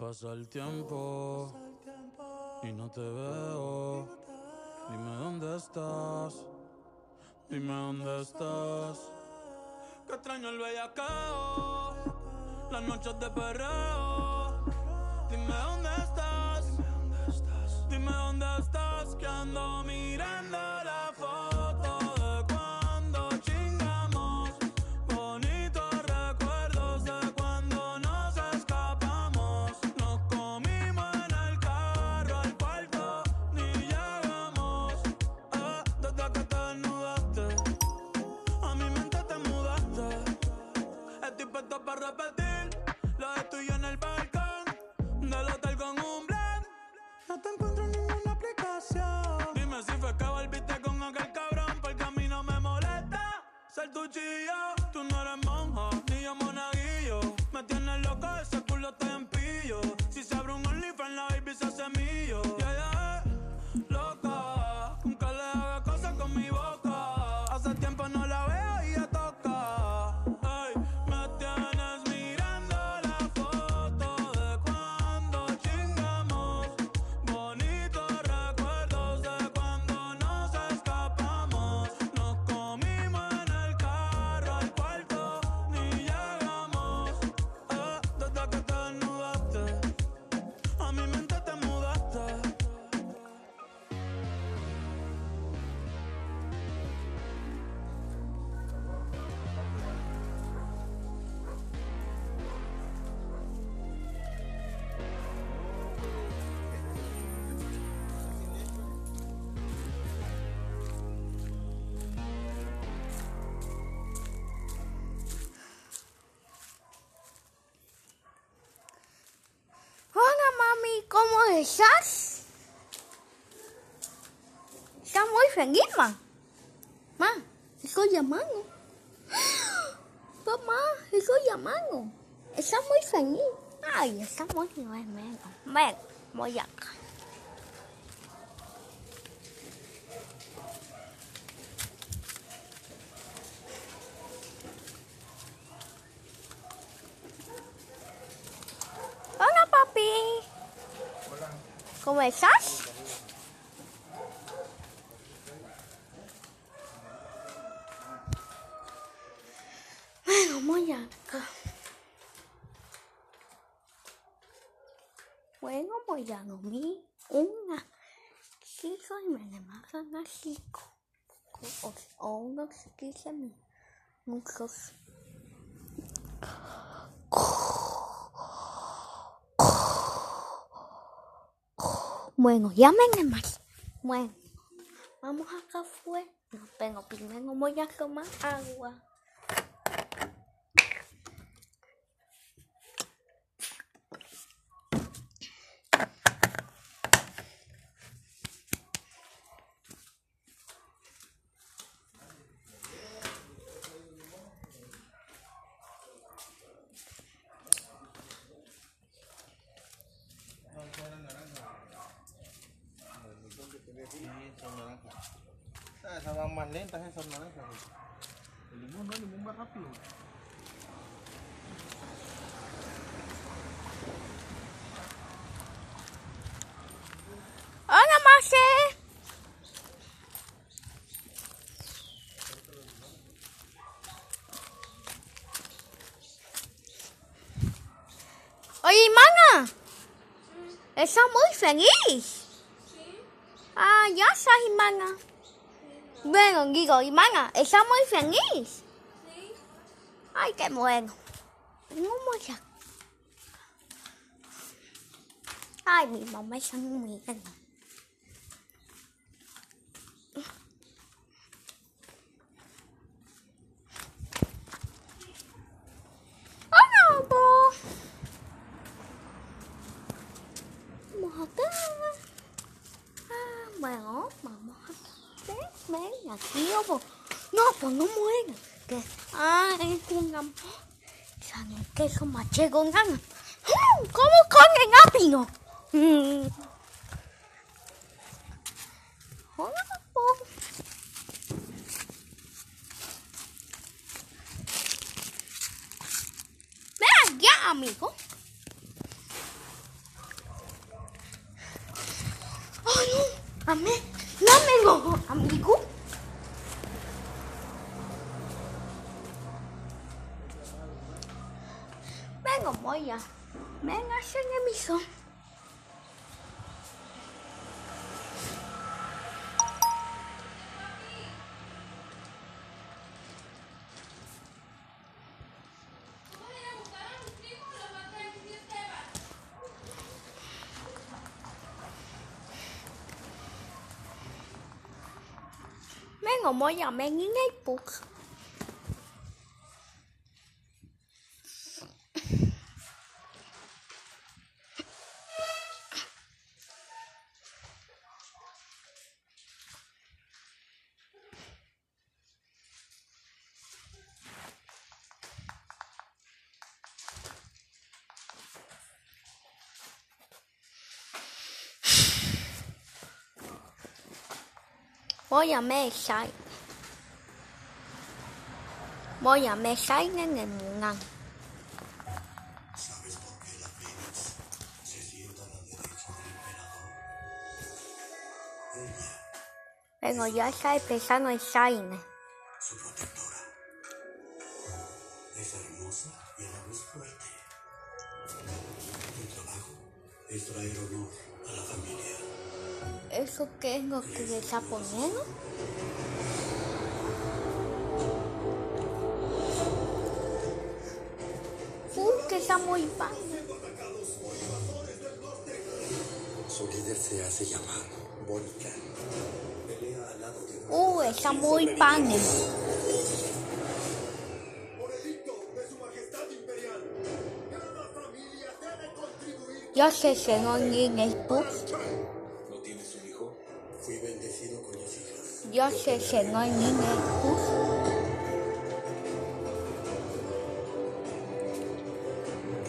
Pasa el tiempo y no te veo. Dime dónde estás. Dime dónde estás. Que extraño el bellacao. Las noches de perreo. Dime dónde estás. Dime dónde estás. Que ando Tú no eres monja, ni yo monaguillo. Me tienes loco, ese culo te empillo. Si se abre un OnlyFans, la baby se hace mío. Mami, ¿cómo estás? Estás muy feliz, ma. Ma, estoy llamando. Mamá, estoy llamando. Estás muy feliz. Ay, está muy bien, ven, ven, voy acá. Hola, papi. ¿Cómo estás? Bueno, voy acá. Bueno, voy a dormir una chico y me levantan a cinco. O, o unos 15 minutos. Bueno, llámenme más. Bueno, vamos acá afuera. Pero primero voy a tomar agua. Sí, son naranjas. Ah, esas van más lentas, esas naranjas. El limón no, el limón va rápido. Hola, Marce. Oye, mana. Está muy feliz. Ah, ya está, hermana. Bueno, digo, hermana, está muy feliz. Ay, qué bueno. Vamos a... Ay, mi mamá está muy bien. Hola, Bo. Vamos acá. Ah, bueno, vamos acá. Ven, aquí, Bo. No, pues no muera. Que, ay, un amor. Sana el queso machego, nana. Mm, ¿Cómo comen rápido? Mm. Hola, Bo. Ven ya, amigo. amigo, amigo. Venga, voy a. Venga, hacer emisión. Venga, voy a ver en el book. Voy a mesa. Voy a mesa en el mundo. ¿Sabes por qué la Fénix se sienta a la derecha del emperador? Ella, Pero ya está empezando el Shine. Qué es lo que le está poniendo? Uh, que está muy pan. Su líder se hace llamar de Uh, está muy pan. Ya se cenó en el book. Ya se cenó en book.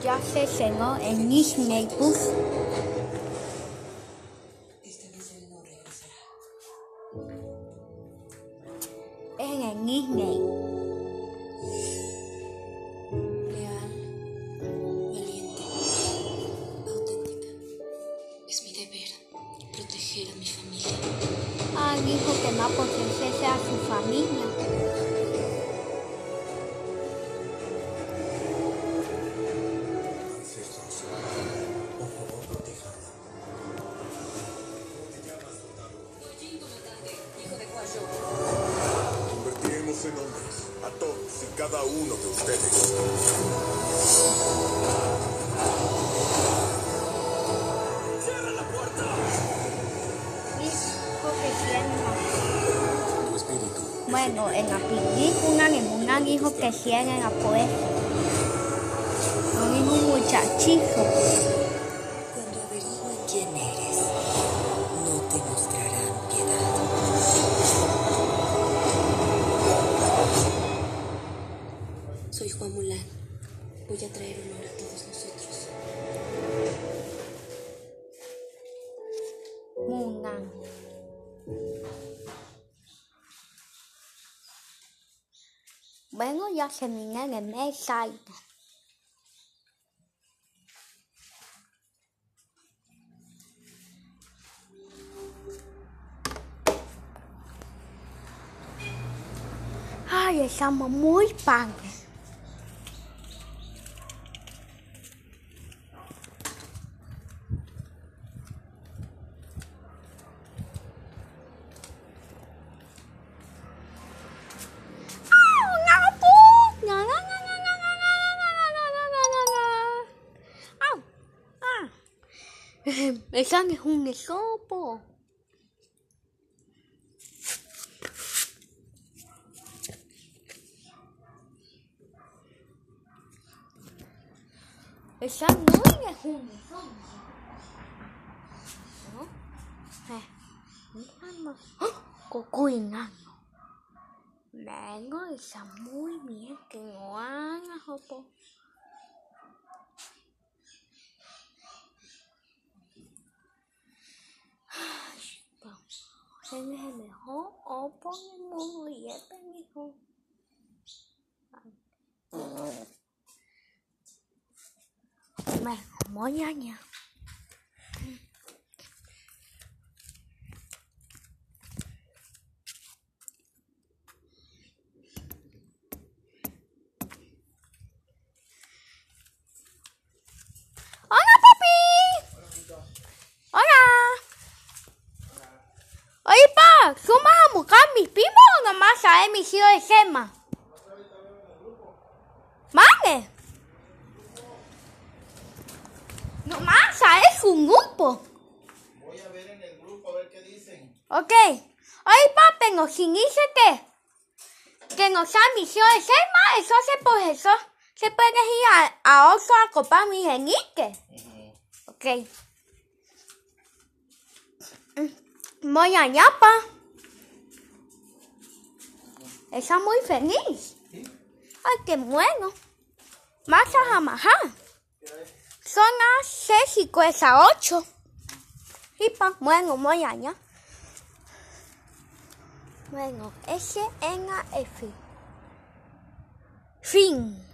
Ya se cenó en Disney regresará. En el Disney. Cierra. Tu espíritu Bueno, en la película ninguna dijo que cierra la puerta. No dijo muchachito. Mulán. Voy a traer honor a todos nosotros. Munan. Bueno, ya terminé el mensaje. Ay, estamos muy Esa es un sopo. Esa no es un sopo. ¿No? Eh, vamos. ¡Oh! Cocuinano. Vengo, está muy bien que no haga, Jopo. Vamos. ¿Quién es el mejor? O ponemos y este mejor. Bueno, voy allá. ¿Sumas a buscar a mis primos o a emisión de Sema? ¿Vale? Nomás a es un grupo. Voy a ver en el grupo a ver qué dicen. Ok. Hoy papi nos dice que, que nos ha misión de Sema, eso se por eso se puede ir a, a Oso a copar mi genique. Ok. Mm, Voy a Yapa. Está muy feliz. Ay, qué bueno. Más a Jamajá. Son las 6 y cuesta 8. Y pa, bueno, voy allá. Bueno, S N A F. Fin.